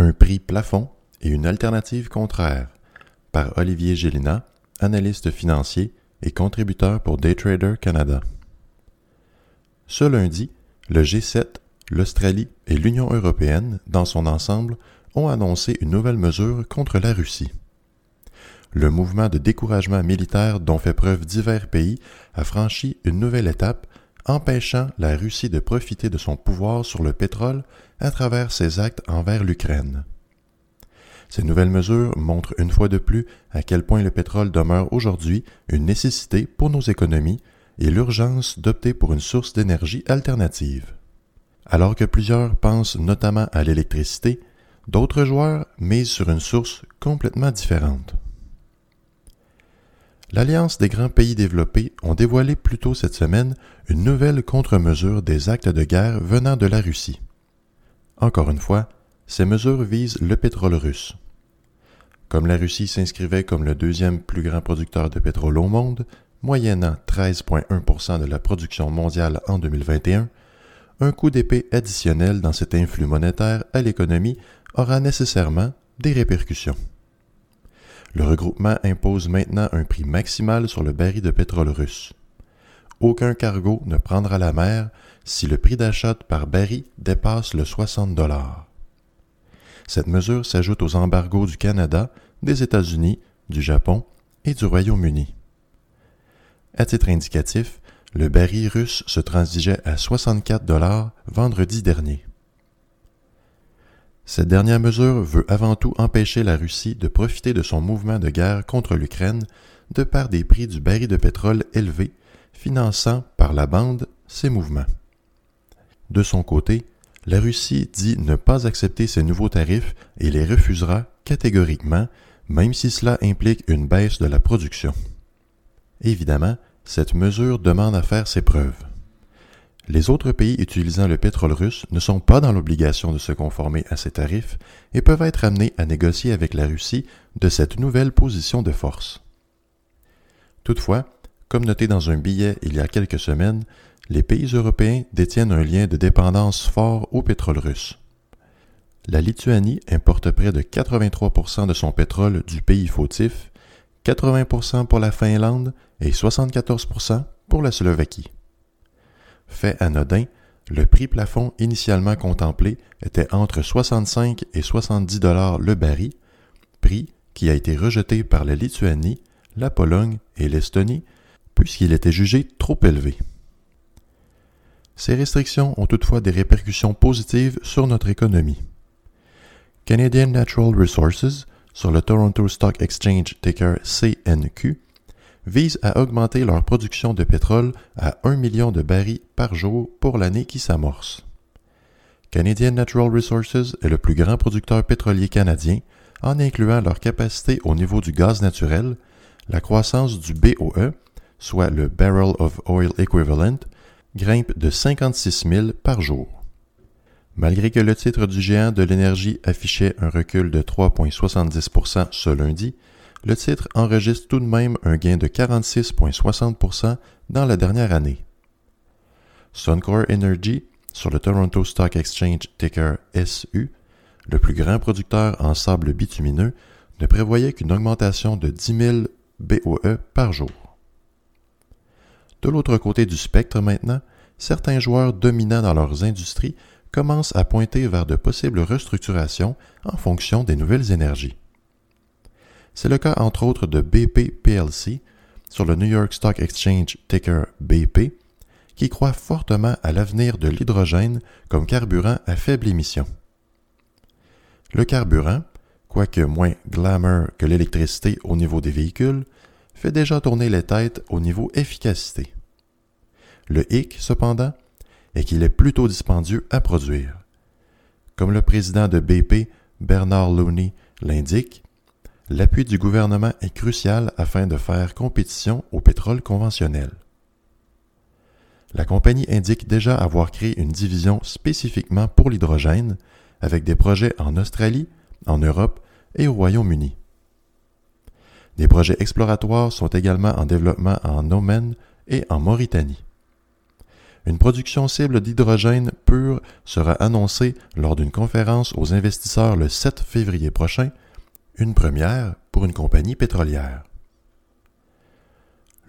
Un prix plafond et une alternative contraire par Olivier Gélina, analyste financier et contributeur pour Daytrader Canada. Ce lundi, le G7, l'Australie et l'Union européenne, dans son ensemble, ont annoncé une nouvelle mesure contre la Russie. Le mouvement de découragement militaire dont fait preuve divers pays a franchi une nouvelle étape, empêchant la Russie de profiter de son pouvoir sur le pétrole à travers ses actes envers l'Ukraine. Ces nouvelles mesures montrent une fois de plus à quel point le pétrole demeure aujourd'hui une nécessité pour nos économies et l'urgence d'opter pour une source d'énergie alternative. Alors que plusieurs pensent notamment à l'électricité, d'autres joueurs misent sur une source complètement différente. L'Alliance des grands pays développés ont dévoilé plus tôt cette semaine une nouvelle contre-mesure des actes de guerre venant de la Russie. Encore une fois, ces mesures visent le pétrole russe. Comme la Russie s'inscrivait comme le deuxième plus grand producteur de pétrole au monde, moyennant 13,1% de la production mondiale en 2021, un coup d'épée additionnel dans cet influx monétaire à l'économie aura nécessairement des répercussions. Le regroupement impose maintenant un prix maximal sur le baril de pétrole russe. Aucun cargo ne prendra la mer si le prix d'achat par baril dépasse le 60 dollars. Cette mesure s'ajoute aux embargos du Canada, des États-Unis, du Japon et du Royaume-Uni. À titre indicatif, le baril russe se transigeait à 64 dollars vendredi dernier. Cette dernière mesure veut avant tout empêcher la Russie de profiter de son mouvement de guerre contre l'Ukraine de par des prix du baril de pétrole élevés, finançant par la bande ces mouvements. De son côté, la Russie dit ne pas accepter ces nouveaux tarifs et les refusera catégoriquement, même si cela implique une baisse de la production. Évidemment, cette mesure demande à faire ses preuves. Les autres pays utilisant le pétrole russe ne sont pas dans l'obligation de se conformer à ces tarifs et peuvent être amenés à négocier avec la Russie de cette nouvelle position de force. Toutefois, comme noté dans un billet il y a quelques semaines, les pays européens détiennent un lien de dépendance fort au pétrole russe. La Lituanie importe près de 83% de son pétrole du pays fautif, 80% pour la Finlande et 74% pour la Slovaquie. Fait anodin, le prix plafond initialement contemplé était entre 65 et 70 dollars le baril, prix qui a été rejeté par la Lituanie, la Pologne et l'Estonie puisqu'il était jugé trop élevé. Ces restrictions ont toutefois des répercussions positives sur notre économie. Canadian Natural Resources, sur le Toronto Stock Exchange ticker CNQ, vise à augmenter leur production de pétrole à 1 million de barils par jour pour l'année qui s'amorce. Canadian Natural Resources est le plus grand producteur pétrolier canadien en incluant leur capacité au niveau du gaz naturel, la croissance du BOE, soit le Barrel of Oil Equivalent, grimpe de 56 000 par jour. Malgré que le titre du géant de l'énergie affichait un recul de 3,70% ce lundi, le titre enregistre tout de même un gain de 46,60% dans la dernière année. Suncor Energy, sur le Toronto Stock Exchange ticker SU, le plus grand producteur en sable bitumineux, ne prévoyait qu'une augmentation de 10 000 BOE par jour. De l'autre côté du spectre maintenant, certains joueurs dominants dans leurs industries commencent à pointer vers de possibles restructurations en fonction des nouvelles énergies. C'est le cas entre autres de BP PLC sur le New York Stock Exchange ticker BP, qui croit fortement à l'avenir de l'hydrogène comme carburant à faible émission. Le carburant, quoique moins glamour que l'électricité au niveau des véhicules, fait déjà tourner les têtes au niveau efficacité. Le hic, cependant, est qu'il est plutôt dispendieux à produire. Comme le président de BP, Bernard Looney, l'indique, l'appui du gouvernement est crucial afin de faire compétition au pétrole conventionnel. La compagnie indique déjà avoir créé une division spécifiquement pour l'hydrogène, avec des projets en Australie, en Europe et au Royaume-Uni. Des projets exploratoires sont également en développement en Oman et en Mauritanie. Une production cible d'hydrogène pur sera annoncée lors d'une conférence aux investisseurs le 7 février prochain, une première pour une compagnie pétrolière.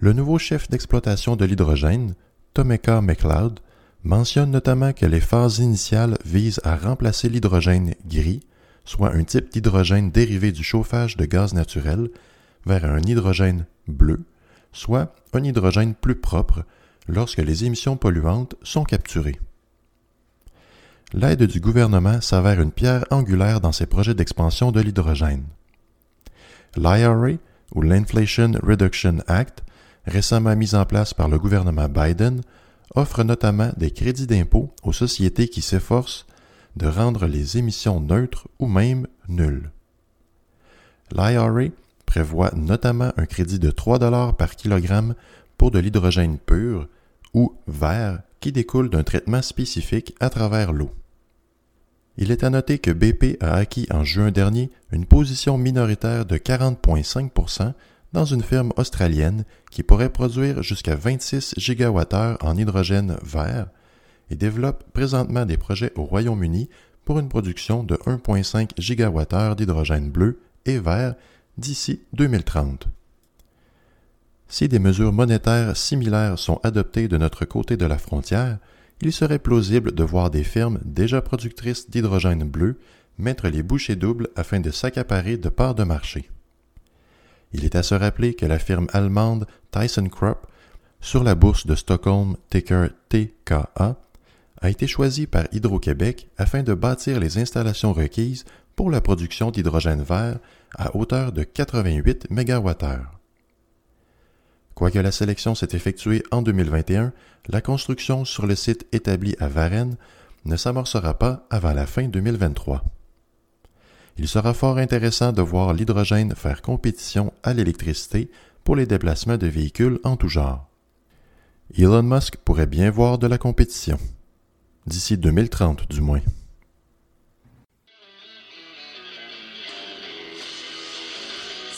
Le nouveau chef d'exploitation de l'hydrogène, Tomeka McLeod, mentionne notamment que les phases initiales visent à remplacer l'hydrogène gris, soit un type d'hydrogène dérivé du chauffage de gaz naturel, vers un hydrogène bleu, soit un hydrogène plus propre lorsque les émissions polluantes sont capturées. L'aide du gouvernement s'avère une pierre angulaire dans ces projets d'expansion de l'hydrogène. L'IRA, ou l'Inflation Reduction Act, récemment mis en place par le gouvernement Biden, offre notamment des crédits d'impôt aux sociétés qui s'efforcent de rendre les émissions neutres ou même nulles. L'IRA prévoit notamment un crédit de 3 dollars par kilogramme pour de l'hydrogène pur ou vert qui découle d'un traitement spécifique à travers l'eau. Il est à noter que BP a acquis en juin dernier une position minoritaire de 40,5% dans une firme australienne qui pourrait produire jusqu'à 26 gigawattheures en hydrogène vert et développe présentement des projets au Royaume-Uni pour une production de 1,5 gigawattheures d'hydrogène bleu et vert d'ici 2030. Si des mesures monétaires similaires sont adoptées de notre côté de la frontière, il serait plausible de voir des firmes déjà productrices d'hydrogène bleu mettre les bouchées doubles afin de s'accaparer de parts de marché. Il est à se rappeler que la firme allemande ThyssenKrupp, sur la bourse de Stockholm ticker TKA, a été choisie par Hydro-Québec afin de bâtir les installations requises pour la production d'hydrogène vert à hauteur de 88 MWh. Quoique la sélection s'est effectuée en 2021, la construction sur le site établi à Varennes ne s'amorcera pas avant la fin 2023. Il sera fort intéressant de voir l'hydrogène faire compétition à l'électricité pour les déplacements de véhicules en tout genre. Elon Musk pourrait bien voir de la compétition. D'ici 2030 du moins.